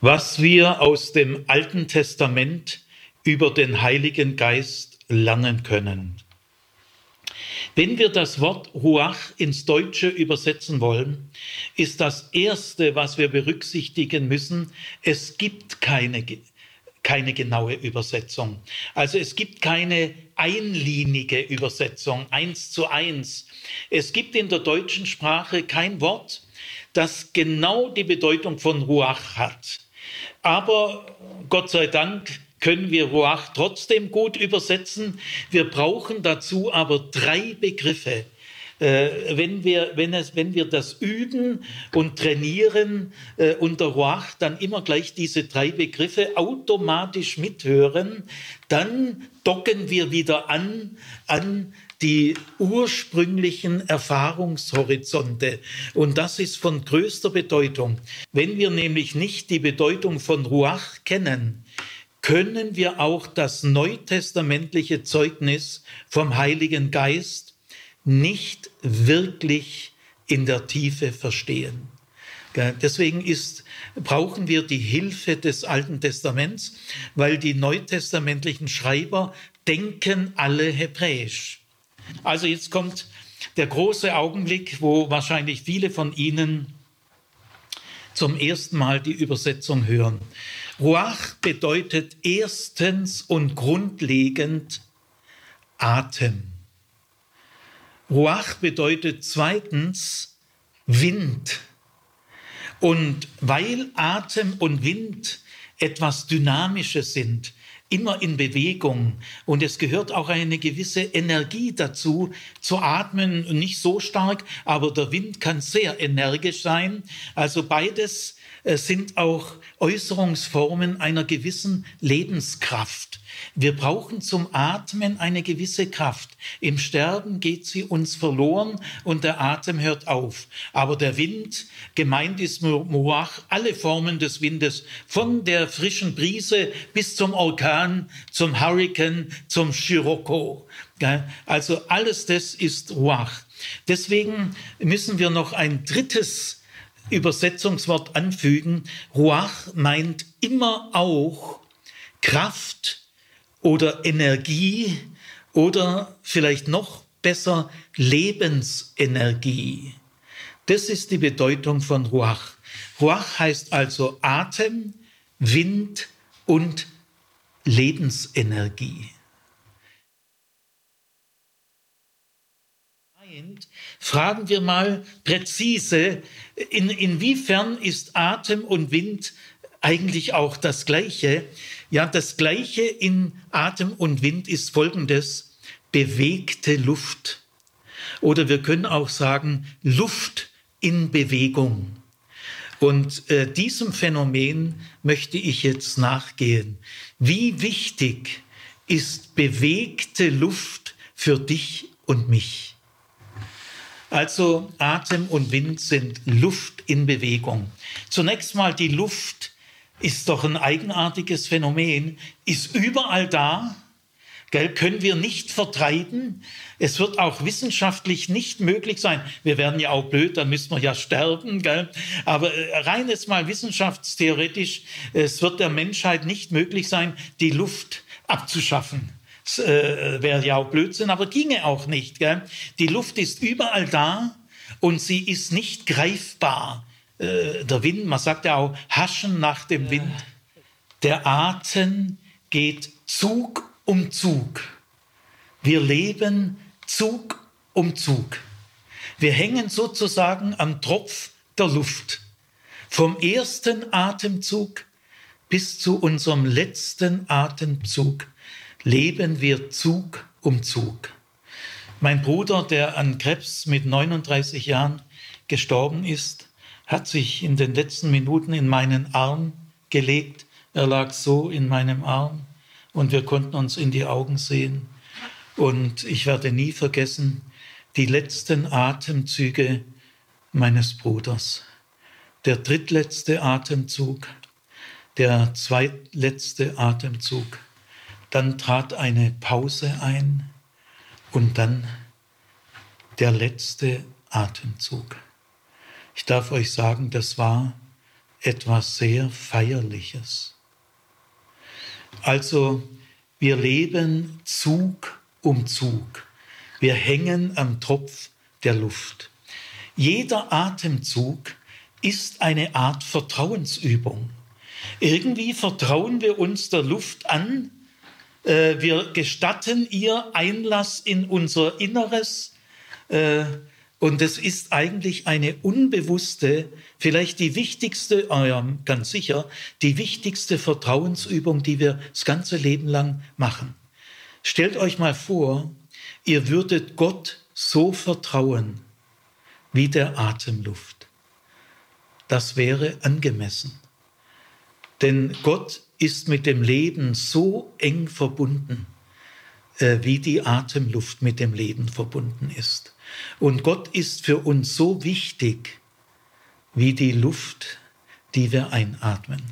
was wir aus dem Alten Testament über den Heiligen Geist lernen können. Wenn wir das Wort Ruach ins Deutsche übersetzen wollen, ist das Erste, was wir berücksichtigen müssen, es gibt keine, keine genaue Übersetzung. Also es gibt keine einlinige Übersetzung, eins zu eins. Es gibt in der deutschen Sprache kein Wort, das genau die Bedeutung von Ruach hat. Aber Gott sei Dank können wir Ruach trotzdem gut übersetzen. Wir brauchen dazu aber drei Begriffe. Äh, wenn, wir, wenn, es, wenn wir das üben und trainieren äh, unter Ruach, dann immer gleich diese drei Begriffe automatisch mithören, dann docken wir wieder an an die ursprünglichen Erfahrungshorizonte. Und das ist von größter Bedeutung. Wenn wir nämlich nicht die Bedeutung von Ruach kennen, können wir auch das neutestamentliche Zeugnis vom Heiligen Geist nicht wirklich in der Tiefe verstehen. Deswegen ist, brauchen wir die Hilfe des Alten Testaments, weil die neutestamentlichen Schreiber denken alle hebräisch. Also jetzt kommt der große Augenblick, wo wahrscheinlich viele von Ihnen zum ersten Mal die Übersetzung hören. Ruach bedeutet erstens und grundlegend Atem. Ruach bedeutet zweitens Wind. Und weil Atem und Wind etwas Dynamisches sind, immer in Bewegung. Und es gehört auch eine gewisse Energie dazu, zu atmen. Nicht so stark, aber der Wind kann sehr energisch sein. Also beides sind auch Äußerungsformen einer gewissen Lebenskraft. Wir brauchen zum Atmen eine gewisse Kraft. Im Sterben geht sie uns verloren und der Atem hört auf. Aber der Wind, gemeint ist Muach, alle Formen des Windes, von der frischen Brise bis zum Orkan, zum Hurrikan, zum Scirocco. Also alles das ist Ruach. Deswegen müssen wir noch ein drittes Übersetzungswort anfügen. Ruach meint immer auch Kraft oder Energie oder vielleicht noch besser Lebensenergie. Das ist die Bedeutung von Ruach. Ruach heißt also Atem, Wind und Lebensenergie. Fragen wir mal präzise, in, inwiefern ist Atem und Wind eigentlich auch das Gleiche? Ja, das Gleiche in Atem und Wind ist folgendes, bewegte Luft. Oder wir können auch sagen, Luft in Bewegung. Und äh, diesem Phänomen möchte ich jetzt nachgehen. Wie wichtig ist bewegte Luft für dich und mich? Also Atem und Wind sind Luft in Bewegung. Zunächst mal die Luft ist doch ein eigenartiges Phänomen, ist überall da, gell, können wir nicht vertreiben. Es wird auch wissenschaftlich nicht möglich sein. Wir werden ja auch blöd, dann müssen wir ja sterben. Gell. Aber äh, rein jetzt mal wissenschaftstheoretisch, es wird der Menschheit nicht möglich sein, die Luft abzuschaffen äh, wäre ja auch Blödsinn, aber ginge auch nicht. Gell? Die Luft ist überall da und sie ist nicht greifbar. Äh, der Wind, man sagt ja auch, haschen nach dem Wind. Der Atem geht Zug um Zug. Wir leben Zug um Zug. Wir hängen sozusagen am Tropf der Luft. Vom ersten Atemzug bis zu unserem letzten Atemzug leben wir Zug um Zug. Mein Bruder, der an Krebs mit 39 Jahren gestorben ist, hat sich in den letzten Minuten in meinen Arm gelegt. Er lag so in meinem Arm und wir konnten uns in die Augen sehen. Und ich werde nie vergessen die letzten Atemzüge meines Bruders. Der drittletzte Atemzug, der zweitletzte Atemzug. Dann trat eine Pause ein und dann der letzte Atemzug. Ich darf euch sagen, das war etwas sehr Feierliches. Also wir leben Zug um Zug. Wir hängen am Tropf der Luft. Jeder Atemzug ist eine Art Vertrauensübung. Irgendwie vertrauen wir uns der Luft an, äh, wir gestatten ihr Einlass in unser Inneres äh, und es ist eigentlich eine unbewusste, vielleicht die wichtigste, oh ganz sicher, die wichtigste Vertrauensübung, die wir das ganze Leben lang machen. Stellt euch mal vor, ihr würdet Gott so vertrauen wie der Atemluft. Das wäre angemessen. Denn Gott ist mit dem Leben so eng verbunden, äh, wie die Atemluft mit dem Leben verbunden ist. Und Gott ist für uns so wichtig wie die Luft, die wir einatmen.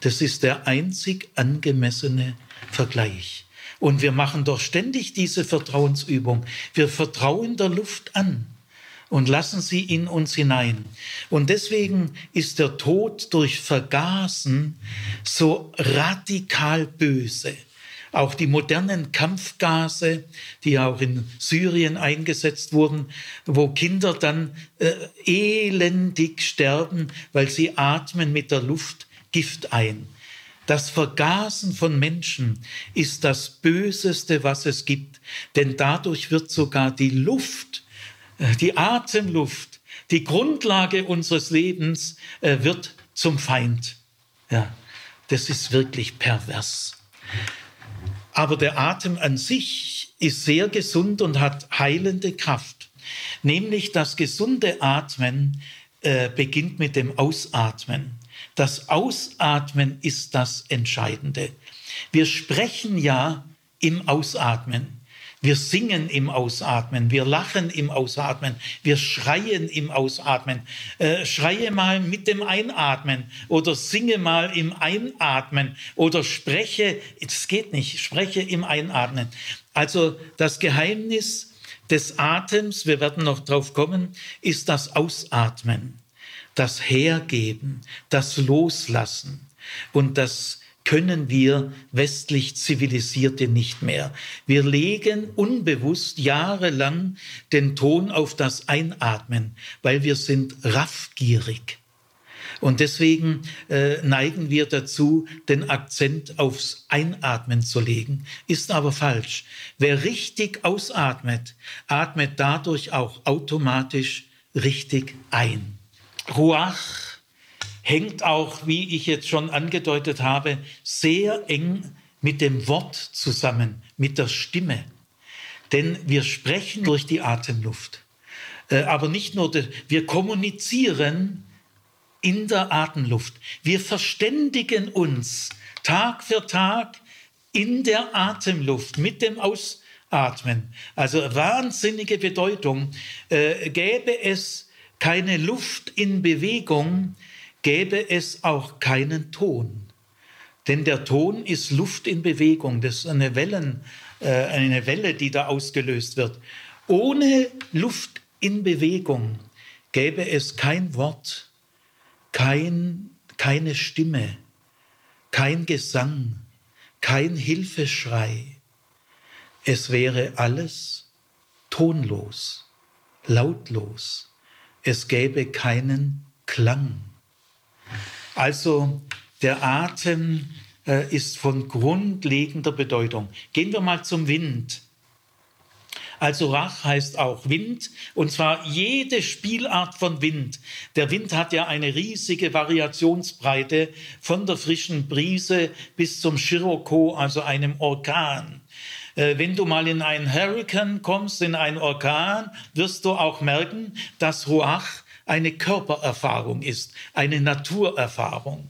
Das ist der einzig angemessene Vergleich. Und wir machen doch ständig diese Vertrauensübung. Wir vertrauen der Luft an und lassen sie in uns hinein. Und deswegen ist der Tod durch Vergasen so radikal böse. Auch die modernen Kampfgase, die auch in Syrien eingesetzt wurden, wo Kinder dann äh, elendig sterben, weil sie atmen mit der Luft Gift ein. Das Vergasen von Menschen ist das Böseste, was es gibt, denn dadurch wird sogar die Luft, die Atemluft, die Grundlage unseres Lebens äh, wird zum Feind. Ja, das ist wirklich pervers. Aber der Atem an sich ist sehr gesund und hat heilende Kraft. Nämlich das gesunde Atmen äh, beginnt mit dem Ausatmen. Das Ausatmen ist das Entscheidende. Wir sprechen ja im Ausatmen. Wir singen im Ausatmen, wir lachen im Ausatmen, wir schreien im Ausatmen. Äh, schreie mal mit dem Einatmen oder singe mal im Einatmen oder spreche, es geht nicht, spreche im Einatmen. Also das Geheimnis des Atems, wir werden noch drauf kommen, ist das Ausatmen, das Hergeben, das Loslassen und das können wir westlich Zivilisierte nicht mehr. Wir legen unbewusst jahrelang den Ton auf das Einatmen, weil wir sind raffgierig. Und deswegen äh, neigen wir dazu, den Akzent aufs Einatmen zu legen, ist aber falsch. Wer richtig ausatmet, atmet dadurch auch automatisch richtig ein. Ruach hängt auch, wie ich jetzt schon angedeutet habe, sehr eng mit dem Wort zusammen, mit der Stimme. Denn wir sprechen durch die Atemluft. Äh, aber nicht nur, wir kommunizieren in der Atemluft. Wir verständigen uns Tag für Tag in der Atemluft mit dem Ausatmen. Also wahnsinnige Bedeutung. Äh, gäbe es keine Luft in Bewegung, gäbe es auch keinen Ton. Denn der Ton ist Luft in Bewegung, das ist eine, Wellen, äh, eine Welle, die da ausgelöst wird. Ohne Luft in Bewegung gäbe es kein Wort, kein, keine Stimme, kein Gesang, kein Hilfeschrei. Es wäre alles tonlos, lautlos. Es gäbe keinen Klang. Also der Atem äh, ist von grundlegender Bedeutung. Gehen wir mal zum Wind. Also Rach heißt auch Wind, und zwar jede Spielart von Wind. Der Wind hat ja eine riesige Variationsbreite von der frischen Brise bis zum Scirocco, also einem Orkan. Äh, wenn du mal in einen Hurricane kommst, in einen Orkan, wirst du auch merken, dass Ruach eine Körpererfahrung ist, eine Naturerfahrung.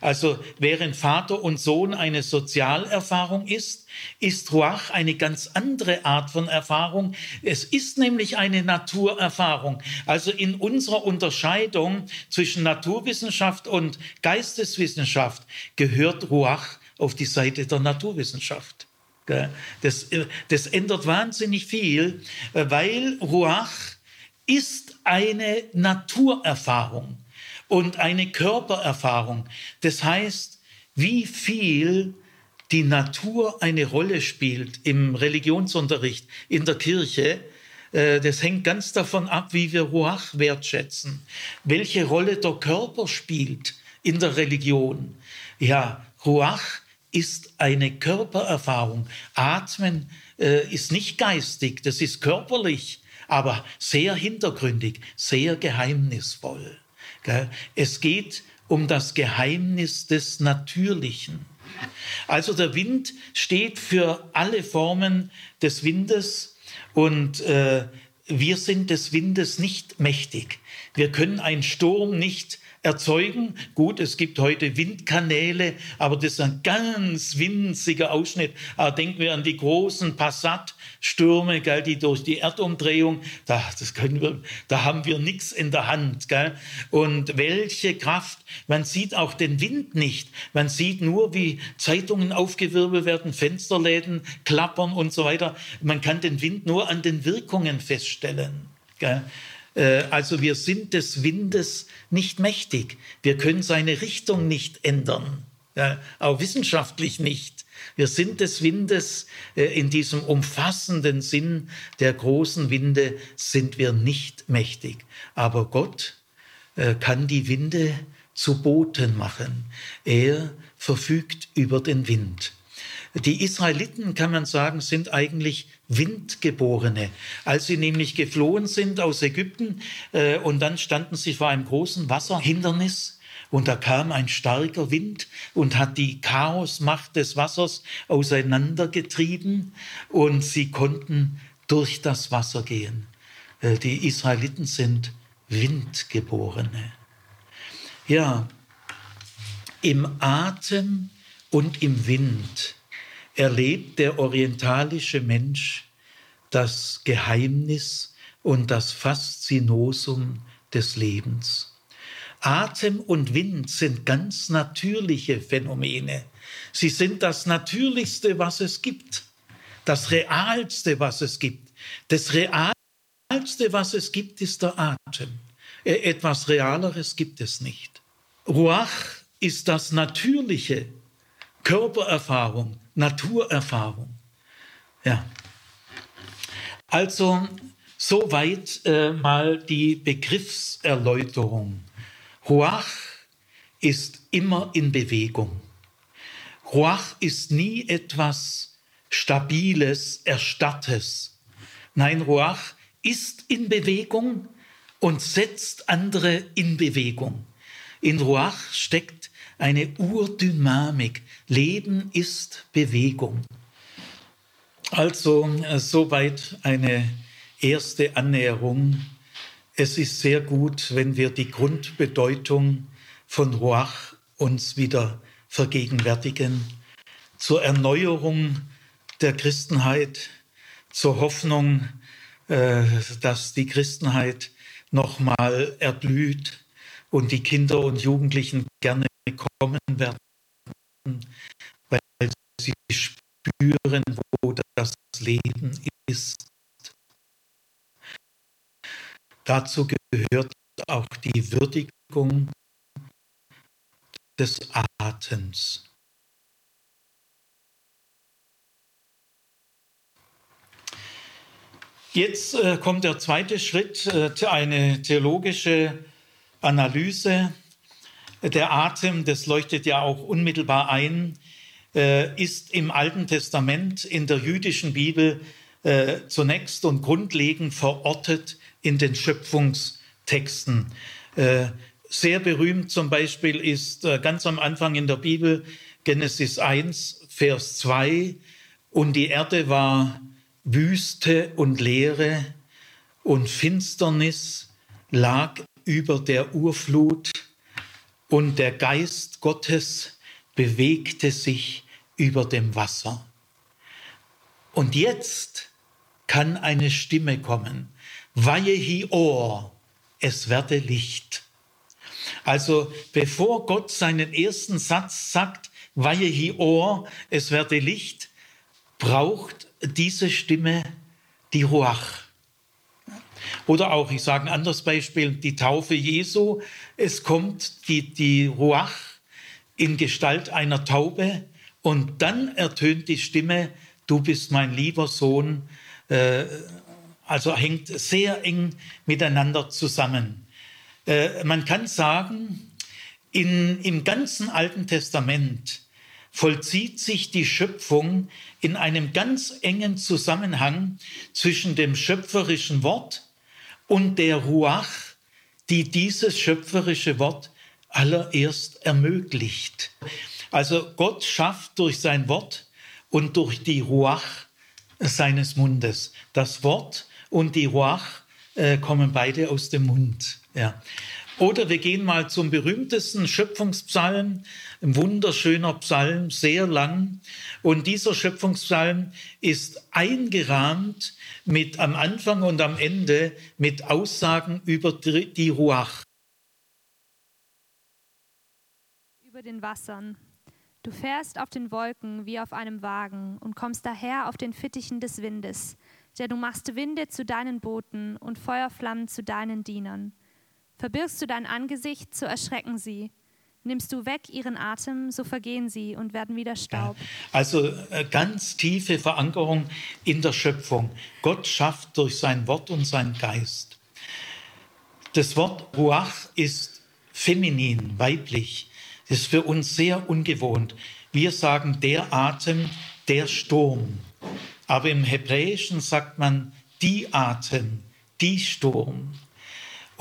Also während Vater und Sohn eine Sozialerfahrung ist, ist Ruach eine ganz andere Art von Erfahrung. Es ist nämlich eine Naturerfahrung. Also in unserer Unterscheidung zwischen Naturwissenschaft und Geisteswissenschaft gehört Ruach auf die Seite der Naturwissenschaft. Das, das ändert wahnsinnig viel, weil Ruach ist eine Naturerfahrung. und eine Körpererfahrung. Das heißt, wie viel die Natur eine Rolle spielt im Religionsunterricht in der Kirche, äh, das hängt ganz davon ab, wie wir Ruach wertschätzen, welche Rolle der Körper spielt in der Religion. Ja, Ruach ist eine Körpererfahrung. Atmen äh, ist nicht geistig, das ist körperlich, aber sehr hintergründig, sehr geheimnisvoll. Es geht um das Geheimnis des Natürlichen. Also der Wind steht für alle Formen des Windes und äh, wir sind des Windes nicht mächtig. Wir können einen Sturm nicht erzeugen. Gut, es gibt heute Windkanäle, aber das ist ein ganz winziger Ausschnitt. Aber denken wir an die großen Passat-Stürme, die durch die Erdumdrehung, da, das können wir, da haben wir nichts in der Hand. Gell? Und welche Kraft, man sieht auch den Wind nicht. Man sieht nur, wie Zeitungen aufgewirbelt werden, Fensterläden klappern und so weiter. Man kann den Wind nur an den Wirkungen feststellen. Gell? Äh, also wir sind des Windes nicht mächtig. Wir können seine Richtung nicht ändern, auch wissenschaftlich nicht. Wir sind des Windes äh, in diesem umfassenden Sinn der großen Winde sind wir nicht mächtig. Aber Gott äh, kann die Winde zu Booten machen. Er verfügt über den Wind. Die Israeliten, kann man sagen, sind eigentlich Windgeborene. Als sie nämlich geflohen sind aus Ägypten äh, und dann standen sie vor einem großen Wasserhindernis, und da kam ein starker Wind und hat die Chaosmacht des Wassers auseinandergetrieben und sie konnten durch das Wasser gehen. Äh, die Israeliten sind Windgeborene. Ja, im Atem und im Wind erlebt der orientalische Mensch das Geheimnis und das Faszinosum des Lebens. Atem und Wind sind ganz natürliche Phänomene. Sie sind das Natürlichste, was es gibt, das Realste, was es gibt. Das Realste, was es gibt, ist der Atem. Äh, etwas Realeres gibt es nicht. Ruach ist das Natürliche, Körpererfahrung, Naturerfahrung. Ja. Also soweit äh, mal die Begriffserläuterung. Ruach ist immer in Bewegung. Ruach ist nie etwas Stabiles, Erstarrtes. Nein, Ruach ist in Bewegung und setzt andere in Bewegung. In Ruach steckt eine Urdynamik. Leben ist Bewegung. Also äh, soweit eine erste Annäherung. Es ist sehr gut, wenn wir die Grundbedeutung von Ruach uns wieder vergegenwärtigen, zur Erneuerung der Christenheit, zur Hoffnung, äh, dass die Christenheit nochmal erblüht und die Kinder und Jugendlichen gerne kommen werden, weil sie spüren, wo das Leben ist. Dazu gehört auch die Würdigung des Atems. Jetzt äh, kommt der zweite Schritt, äh, eine theologische Analyse der Atem, das leuchtet ja auch unmittelbar ein, äh, ist im Alten Testament in der jüdischen Bibel äh, zunächst und grundlegend verortet in den Schöpfungstexten. Äh, sehr berühmt zum Beispiel ist ganz am Anfang in der Bibel Genesis 1, Vers 2, und die Erde war Wüste und Leere und Finsternis lag über der Urflut und der Geist Gottes bewegte sich über dem Wasser. Und jetzt kann eine Stimme kommen. Weihe Ohr, es werde Licht. Also bevor Gott seinen ersten Satz sagt, Weihe Ohr, es werde Licht, braucht diese Stimme die Ruach. Oder auch, ich sage ein anderes Beispiel, die Taufe Jesu. Es kommt die, die Ruach in Gestalt einer Taube und dann ertönt die Stimme, du bist mein lieber Sohn. Äh, also hängt sehr eng miteinander zusammen. Äh, man kann sagen, in, im ganzen Alten Testament vollzieht sich die Schöpfung in einem ganz engen Zusammenhang zwischen dem schöpferischen Wort und der Ruach, die dieses schöpferische Wort allererst ermöglicht. Also Gott schafft durch sein Wort und durch die Ruach seines Mundes. Das Wort und die Ruach äh, kommen beide aus dem Mund. Ja. Oder wir gehen mal zum berühmtesten Schöpfungspsalm, ein wunderschöner Psalm, sehr lang. Und dieser Schöpfungspsalm ist eingerahmt mit am Anfang und am Ende mit Aussagen über die Ruach. Über den Wassern. Du fährst auf den Wolken wie auf einem Wagen und kommst daher auf den Fittichen des Windes. Der du machst Winde zu deinen Booten und Feuerflammen zu deinen Dienern. Verbirgst du dein Angesicht, so erschrecken sie. Nimmst du weg ihren Atem, so vergehen sie und werden wieder Staub. Also äh, ganz tiefe Verankerung in der Schöpfung. Gott schafft durch sein Wort und seinen Geist. Das Wort Ruach ist feminin, weiblich. Das ist für uns sehr ungewohnt. Wir sagen der Atem, der Sturm. Aber im Hebräischen sagt man die Atem, die Sturm.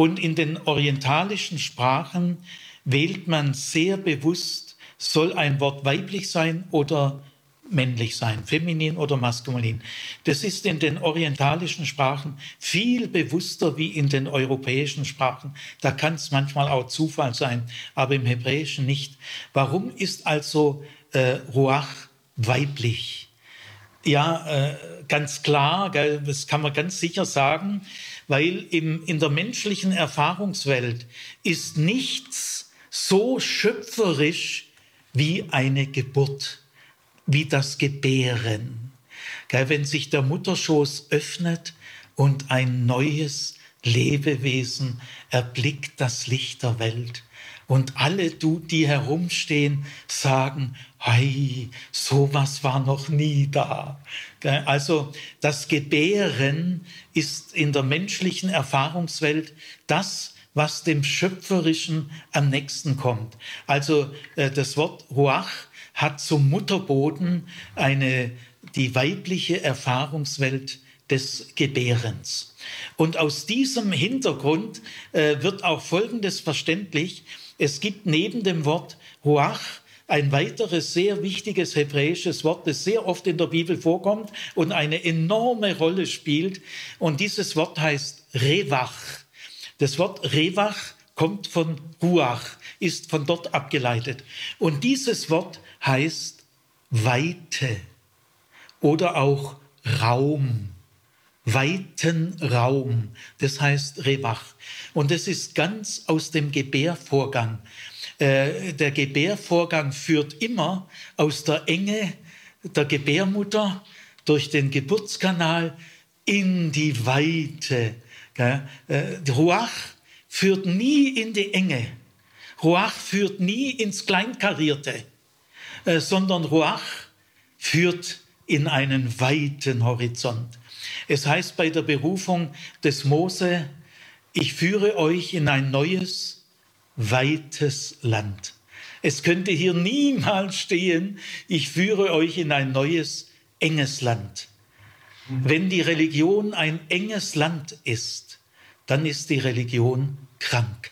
Und in den orientalischen Sprachen wählt man sehr bewusst, soll ein Wort weiblich sein oder männlich sein, feminin oder maskulin. Das ist in den orientalischen Sprachen viel bewusster wie in den europäischen Sprachen. Da kann es manchmal auch Zufall sein, aber im Hebräischen nicht. Warum ist also äh, Ruach weiblich? Ja, äh, ganz klar, gell, das kann man ganz sicher sagen, weil im, in der menschlichen Erfahrungswelt ist nichts so schöpferisch wie eine Geburt, wie das Gebären. Gell, wenn sich der Mutterschoß öffnet und ein neues Lebewesen erblickt das Licht der Welt. Und alle, die herumstehen, sagen, hey, sowas war noch nie da. Also das Gebären ist in der menschlichen Erfahrungswelt das, was dem Schöpferischen am nächsten kommt. Also äh, das Wort Ruach hat zum Mutterboden eine, die weibliche Erfahrungswelt des Gebärens. Und aus diesem Hintergrund äh, wird auch Folgendes verständlich. Es gibt neben dem Wort Ruach ein weiteres sehr wichtiges hebräisches Wort, das sehr oft in der Bibel vorkommt und eine enorme Rolle spielt. Und dieses Wort heißt Rewach. Das Wort Rewach kommt von Ruach, ist von dort abgeleitet. Und dieses Wort heißt Weite oder auch Raum weiten Raum. Das heißt Rewach. Und es ist ganz aus dem Gebärvorgang. Äh, der Gebärvorgang führt immer aus der Enge der Gebärmutter durch den Geburtskanal in die Weite. Äh, Ruach führt nie in die Enge. Ruach führt nie ins Kleinkarierte, äh, sondern Ruach führt in einen weiten Horizont. Es heißt bei der Berufung des Mose, ich führe euch in ein neues, weites Land. Es könnte hier niemals stehen, ich führe euch in ein neues, enges Land. Wenn die Religion ein enges Land ist, dann ist die Religion krank.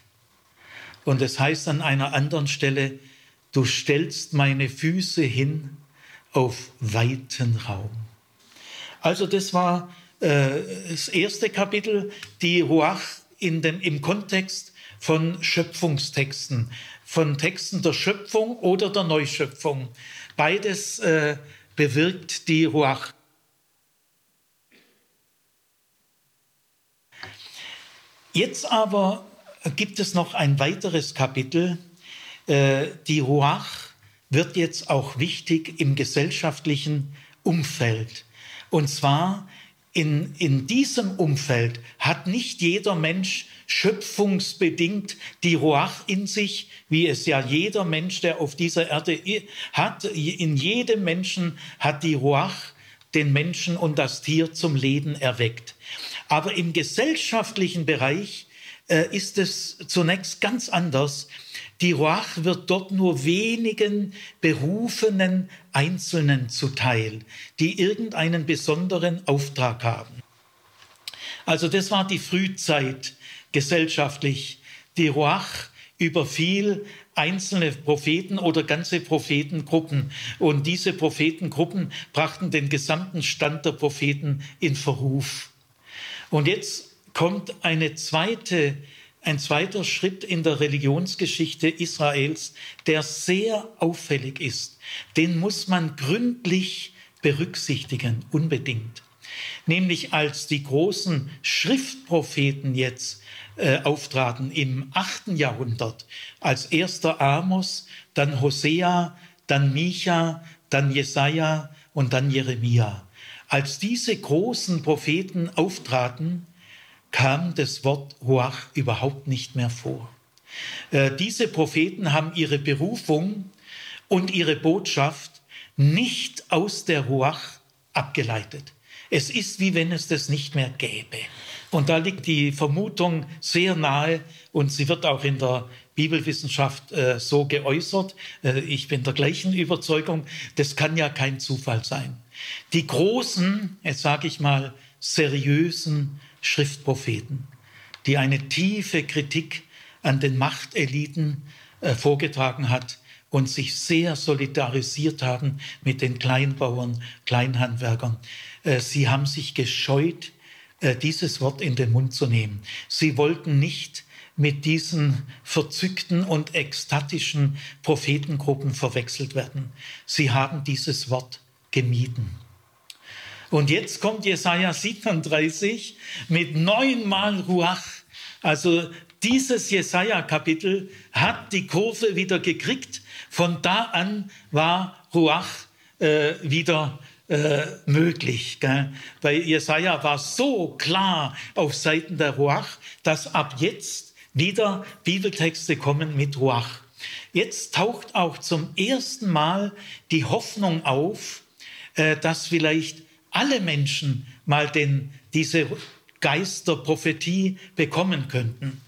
Und es heißt an einer anderen Stelle, du stellst meine Füße hin auf weiten Raum. Also das war äh, das erste Kapitel, die Ruach in dem, im Kontext von Schöpfungstexten, von Texten der Schöpfung oder der Neuschöpfung. Beides äh, bewirkt die Ruach. Jetzt aber gibt es noch ein weiteres Kapitel. Äh, die Ruach wird jetzt auch wichtig im gesellschaftlichen Umfeld. Und zwar in, in diesem Umfeld hat nicht jeder Mensch schöpfungsbedingt die Ruach in sich, wie es ja jeder Mensch, der auf dieser Erde hat. In jedem Menschen hat die Ruach den Menschen und das Tier zum Leben erweckt. Aber im gesellschaftlichen Bereich äh, ist es zunächst ganz anders. Die Ruach wird dort nur wenigen berufenen Einzelnen zuteil, die irgendeinen besonderen Auftrag haben. Also das war die Frühzeit gesellschaftlich. Die Ruach überfiel einzelne Propheten oder ganze Prophetengruppen. Und diese Prophetengruppen brachten den gesamten Stand der Propheten in Verruf. Und jetzt kommt eine zweite ein zweiter Schritt in der Religionsgeschichte Israels, der sehr auffällig ist. Den muss man gründlich berücksichtigen, unbedingt. Nämlich als die großen Schriftpropheten jetzt äh, auftraten im 8. Jahrhundert, als erster Amos, dann Hosea, dann Micha, dann Jesaja und dann Jeremia. Als diese großen Propheten auftraten, kam das Wort Ruach überhaupt nicht mehr vor. Äh, diese Propheten haben ihre Berufung und ihre Botschaft nicht aus der Ruach abgeleitet. Es ist wie wenn es das nicht mehr gäbe. Und da liegt die Vermutung sehr nahe und sie wird auch in der Bibelwissenschaft äh, so geäußert. Äh, ich bin der gleichen Überzeugung, das kann ja kein Zufall sein. Die großen, jetzt sage ich mal, seriösen Schriftpropheten, die eine tiefe Kritik an den Machteliten äh, vorgetragen hat und sich sehr solidarisiert haben mit den Kleinbauern, Kleinhandwerkern. Äh, sie haben sich gescheut, äh, dieses Wort in den Mund zu nehmen. Sie wollten nicht mit diesen verzückten und ekstatischen Prophetengruppen verwechselt werden. Sie haben dieses Wort gemieden. Und jetzt kommt Jesaja 37 mit neunmal Ruach. Also dieses Jesaja-Kapitel hat die Kurve wieder gekriegt. Von da an war Ruach äh, wieder äh, möglich. Gell? Bei Jesaja war so klar auf Seiten der Ruach, dass ab jetzt wieder Bibeltexte kommen mit Ruach. Jetzt taucht auch zum ersten Mal die Hoffnung auf, äh, dass vielleicht alle Menschen mal den, diese Geisterprophetie bekommen könnten.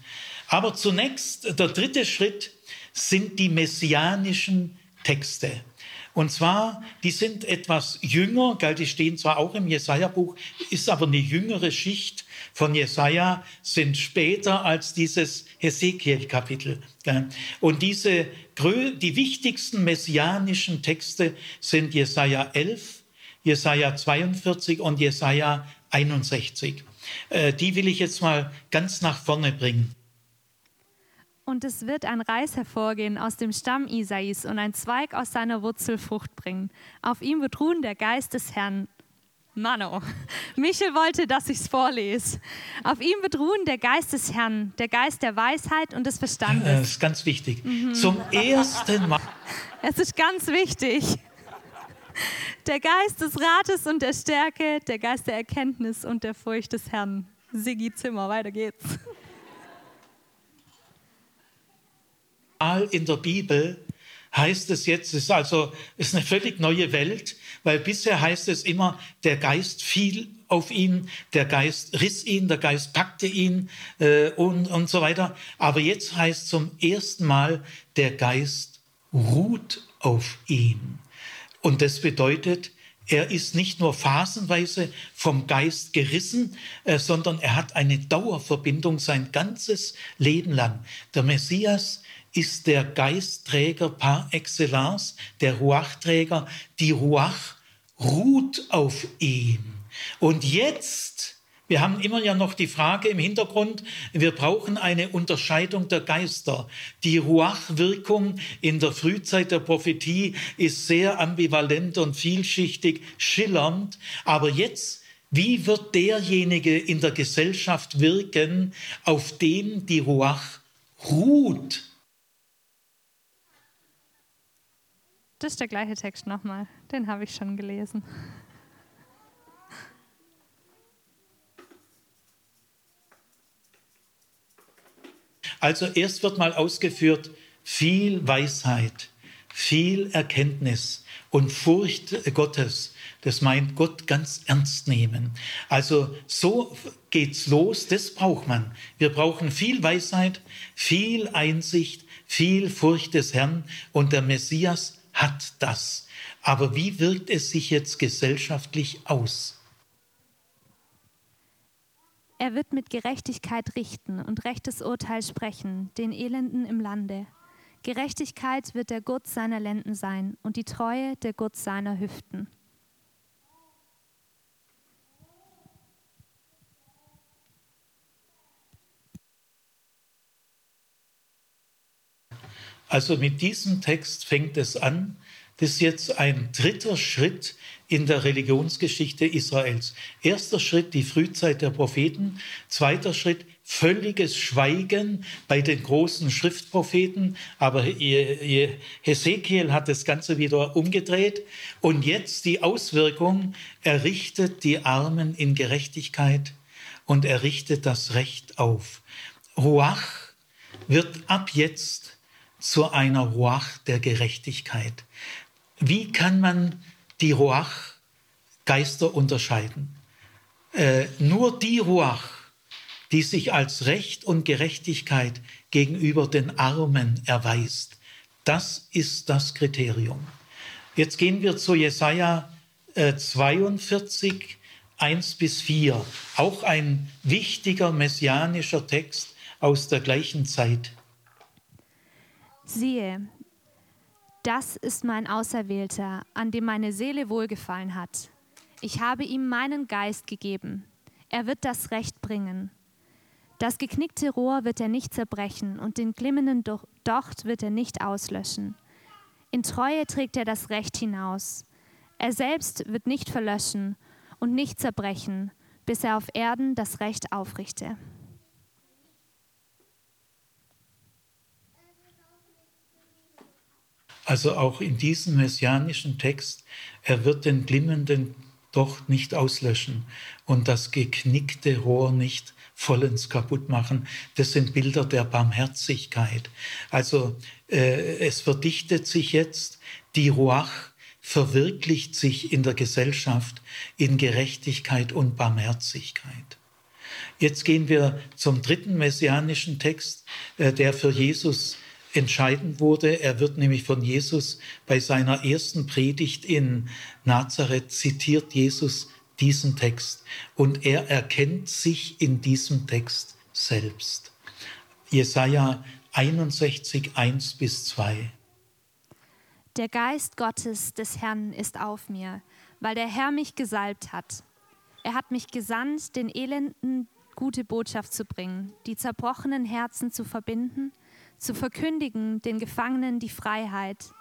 Aber zunächst, der dritte Schritt sind die messianischen Texte. Und zwar, die sind etwas jünger, gell, die stehen zwar auch im Jesaja-Buch, ist aber eine jüngere Schicht von Jesaja, sind später als dieses Hesekiel-Kapitel. Und diese, die wichtigsten messianischen Texte sind Jesaja 11, Jesaja 42 und Jesaja 61. Äh, die will ich jetzt mal ganz nach vorne bringen. Und es wird ein Reis hervorgehen aus dem Stamm Isais und ein Zweig aus seiner Wurzel Frucht bringen. Auf ihm wird ruhen der Geist des Herrn. Mano, Michel wollte, dass ich es vorlese. Auf ihm wird ruhen der Geist des Herrn, der Geist der Weisheit und des Verstandes. Das ist ganz wichtig. Mhm. Zum ersten Mal. Es ist ganz wichtig. Der Geist des Rates und der Stärke, der Geist der Erkenntnis und der Furcht des Herrn. Sigi Zimmer, weiter geht's. In der Bibel heißt es jetzt, ist also ist eine völlig neue Welt, weil bisher heißt es immer, der Geist fiel auf ihn, der Geist riss ihn, der Geist packte ihn äh, und, und so weiter. Aber jetzt heißt zum ersten Mal, der Geist ruht auf ihn. Und das bedeutet, er ist nicht nur phasenweise vom Geist gerissen, äh, sondern er hat eine Dauerverbindung sein ganzes Leben lang. Der Messias ist der Geistträger par excellence, der Ruachträger. Die Ruach ruht auf ihm. Und jetzt wir haben immer ja noch die Frage im Hintergrund, wir brauchen eine Unterscheidung der Geister. Die Ruach-Wirkung in der Frühzeit der Prophetie ist sehr ambivalent und vielschichtig, schillernd. Aber jetzt, wie wird derjenige in der Gesellschaft wirken, auf dem die Ruach ruht? Das ist der gleiche Text nochmal. Den habe ich schon gelesen. Also erst wird mal ausgeführt, viel Weisheit, viel Erkenntnis und Furcht Gottes. Das meint Gott ganz ernst nehmen. Also so geht's los, das braucht man. Wir brauchen viel Weisheit, viel Einsicht, viel Furcht des Herrn und der Messias hat das. Aber wie wirkt es sich jetzt gesellschaftlich aus? Er wird mit Gerechtigkeit richten und rechtes Urteil sprechen, den Elenden im Lande. Gerechtigkeit wird der Gurt seiner Lenden sein und die Treue der Gurt seiner Hüften. Also mit diesem Text fängt es an. Das ist jetzt ein dritter Schritt in der Religionsgeschichte Israels. Erster Schritt die Frühzeit der Propheten, zweiter Schritt völliges Schweigen bei den großen Schriftpropheten, aber Hesekiel hat das Ganze wieder umgedreht und jetzt die Auswirkung, er richtet die Armen in Gerechtigkeit und er richtet das Recht auf. Ruach wird ab jetzt zu einer Ruach der Gerechtigkeit. Wie kann man die Ruach Geister unterscheiden? Äh, nur die Ruach, die sich als Recht und Gerechtigkeit gegenüber den Armen erweist, das ist das Kriterium. Jetzt gehen wir zu Jesaja äh, 42, 1 bis 4, auch ein wichtiger messianischer Text aus der gleichen Zeit. Siehe, das ist mein Auserwählter, an dem meine Seele wohlgefallen hat. Ich habe ihm meinen Geist gegeben. Er wird das Recht bringen. Das geknickte Rohr wird er nicht zerbrechen und den glimmenden Docht wird er nicht auslöschen. In Treue trägt er das Recht hinaus. Er selbst wird nicht verlöschen und nicht zerbrechen, bis er auf Erden das Recht aufrichte. Also auch in diesem messianischen Text, er wird den glimmenden Docht nicht auslöschen und das geknickte Rohr nicht vollends kaputt machen. Das sind Bilder der Barmherzigkeit. Also äh, es verdichtet sich jetzt, die Ruach verwirklicht sich in der Gesellschaft in Gerechtigkeit und Barmherzigkeit. Jetzt gehen wir zum dritten messianischen Text, äh, der für Jesus entscheidend wurde. Er wird nämlich von Jesus bei seiner ersten Predigt in Nazareth zitiert Jesus diesen Text und er erkennt sich in diesem Text selbst. Jesaja 61, 1 bis 2. Der Geist Gottes des Herrn ist auf mir, weil der Herr mich gesalbt hat. Er hat mich gesandt, den Elenden gute Botschaft zu bringen, die zerbrochenen Herzen zu verbinden zu verkündigen den Gefangenen die Freiheit,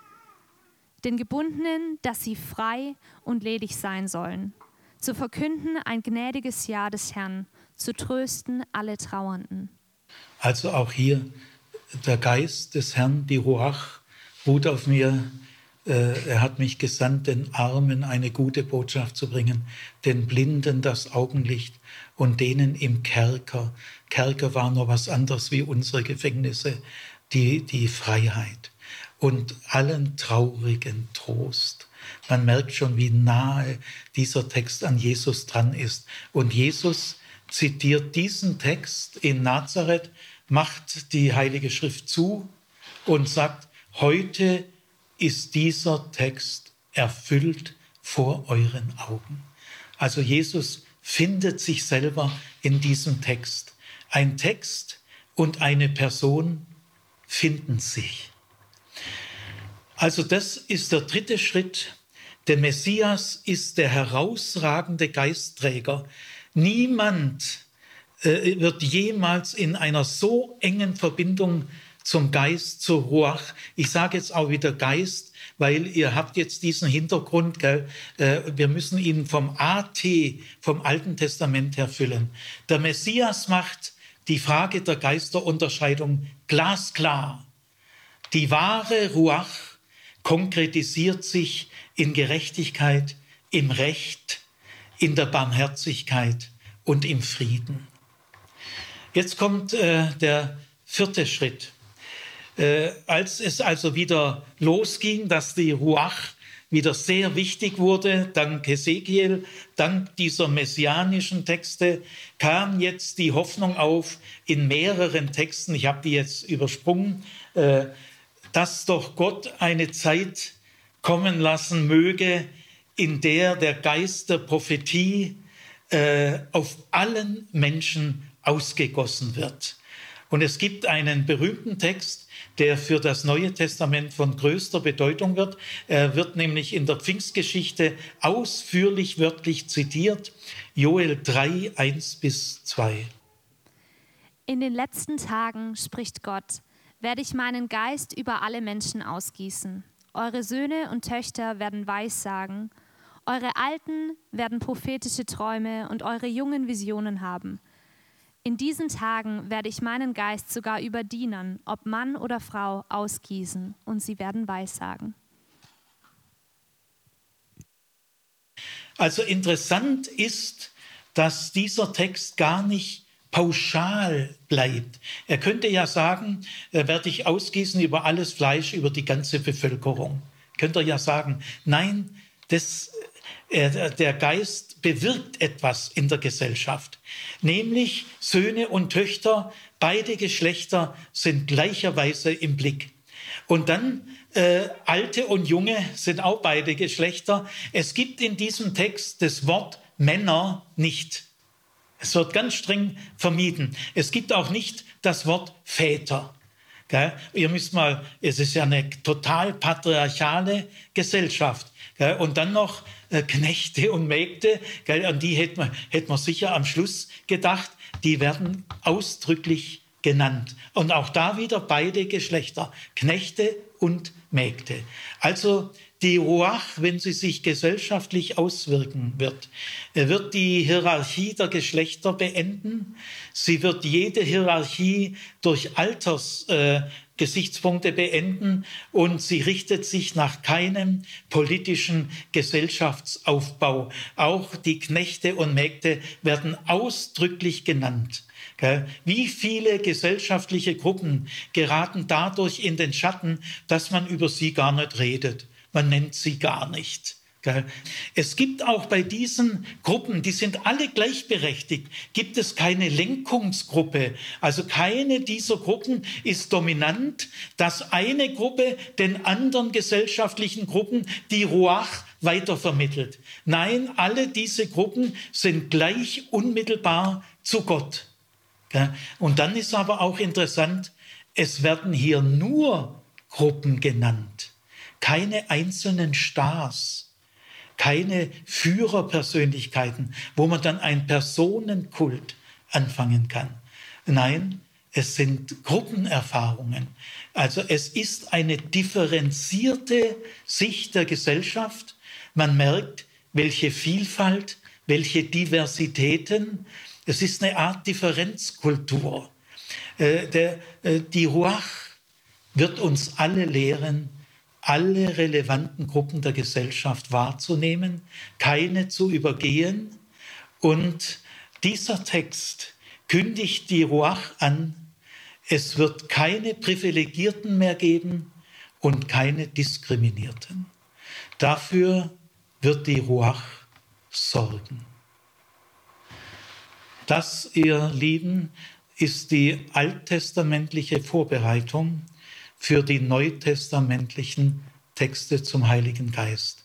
den Gebundenen, dass sie frei und ledig sein sollen, zu verkünden ein gnädiges Jahr des Herrn, zu trösten alle Trauernden. Also auch hier der Geist des Herrn, die Ruach, ruht auf mir. Äh, er hat mich gesandt, den Armen eine gute Botschaft zu bringen, den Blinden das Augenlicht und denen im Kerker. Kerker war noch was anderes wie unsere Gefängnisse die, die Freiheit und allen traurigen Trost. Man merkt schon, wie nahe dieser Text an Jesus dran ist. Und Jesus zitiert diesen Text in Nazareth, macht die Heilige Schrift zu und sagt, heute ist dieser Text erfüllt vor euren Augen. Also Jesus findet sich selber in diesem Text. Ein Text und eine Person, finden sich. Also das ist der dritte Schritt. Der Messias ist der herausragende Geistträger. Niemand äh, wird jemals in einer so engen Verbindung zum Geist, zur Ruach. Ich sage jetzt auch wieder Geist, weil ihr habt jetzt diesen Hintergrund, gell? Äh, wir müssen ihn vom AT, vom Alten Testament her füllen. Der Messias macht die Frage der Geisterunterscheidung glasklar. Die wahre Ruach konkretisiert sich in Gerechtigkeit, im Recht, in der Barmherzigkeit und im Frieden. Jetzt kommt äh, der vierte Schritt. Äh, als es also wieder losging, dass die Ruach wieder sehr wichtig wurde, dank Ezekiel, dank dieser messianischen Texte, kam jetzt die Hoffnung auf in mehreren Texten, ich habe die jetzt übersprungen, äh, dass doch Gott eine Zeit kommen lassen möge, in der der Geist der Prophetie äh, auf allen Menschen ausgegossen wird. Und es gibt einen berühmten Text, der für das Neue Testament von größter Bedeutung wird. Er wird nämlich in der Pfingstgeschichte ausführlich wörtlich zitiert. Joel 3, 1 bis 2. In den letzten Tagen, spricht Gott, werde ich meinen Geist über alle Menschen ausgießen. Eure Söhne und Töchter werden Weissagen, eure Alten werden prophetische Träume und eure Jungen Visionen haben. In diesen Tagen werde ich meinen Geist sogar über Dienern, ob Mann oder Frau, ausgießen, und sie werden Weissagen. Also interessant ist, dass dieser Text gar nicht pauschal bleibt. Er könnte ja sagen, er werde ich ausgießen über alles Fleisch, über die ganze Bevölkerung. Könnte er ja sagen, nein, das, äh, der Geist bewirkt etwas in der Gesellschaft. Nämlich Söhne und Töchter, beide Geschlechter sind gleicherweise im Blick. Und dann äh, Alte und Junge sind auch beide Geschlechter. Es gibt in diesem Text das Wort Männer nicht. Es wird ganz streng vermieden. Es gibt auch nicht das Wort Väter. Gell? Ihr müsst mal, es ist ja eine total patriarchale Gesellschaft. Gell? Und dann noch äh, Knechte und Mägde, gell? an die hätte man, hätte man sicher am Schluss gedacht, die werden ausdrücklich genannt. Und auch da wieder beide Geschlechter, Knechte und Mägde. Also die Ruach, wenn sie sich gesellschaftlich auswirken wird, wird die Hierarchie der Geschlechter beenden. Sie wird jede Hierarchie durch Altersgesichtspunkte äh, beenden und sie richtet sich nach keinem politischen Gesellschaftsaufbau. Auch die Knechte und Mägde werden ausdrücklich genannt. Wie viele gesellschaftliche Gruppen geraten dadurch in den Schatten, dass man über sie gar nicht redet? man nennt sie gar nicht. Es gibt auch bei diesen Gruppen, die sind alle gleichberechtigt, gibt es keine Lenkungsgruppe. Also keine dieser Gruppen ist dominant, dass eine Gruppe den anderen gesellschaftlichen Gruppen die Ruach weitervermittelt. Nein, alle diese Gruppen sind gleich unmittelbar zu Gott. Und dann ist aber auch interessant, es werden hier nur Gruppen genannt keine einzelnen Stars, keine Führerpersönlichkeiten, wo man dann einen Personenkult anfangen kann. Nein, es sind Gruppenerfahrungen. Also es ist eine differenzierte Sicht der Gesellschaft. Man merkt, welche Vielfalt, welche Diversitäten. Es ist eine Art Differenzkultur. Äh, der, äh, die Ruach wird uns alle lehren, alle relevanten Gruppen der Gesellschaft wahrzunehmen, keine zu übergehen. Und dieser Text kündigt die Ruach an, es wird keine Privilegierten mehr geben und keine Diskriminierten. Dafür wird die Ruach sorgen. Das, ihr Lieben, ist die alttestamentliche Vorbereitung für die neutestamentlichen Texte zum Heiligen Geist.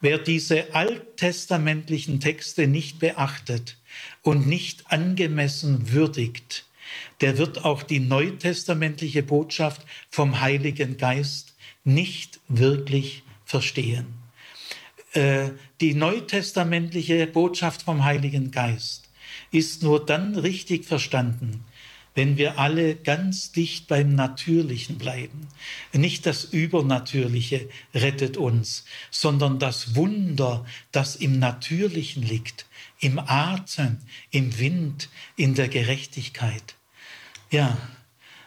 Wer diese alttestamentlichen Texte nicht beachtet und nicht angemessen würdigt, der wird auch die neutestamentliche Botschaft vom Heiligen Geist nicht wirklich verstehen. Äh, die neutestamentliche Botschaft vom Heiligen Geist ist nur dann richtig verstanden, wenn wir alle ganz dicht beim Natürlichen bleiben. Nicht das Übernatürliche rettet uns, sondern das Wunder, das im Natürlichen liegt, im Atem, im Wind, in der Gerechtigkeit. Ja,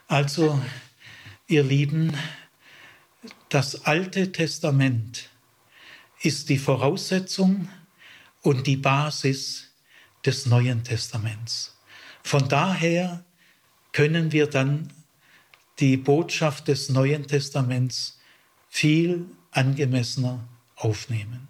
also, ihr Lieben, das Alte Testament ist die Voraussetzung und die Basis des Neuen Testaments. Von daher können wir dann die Botschaft des Neuen Testaments viel angemessener aufnehmen.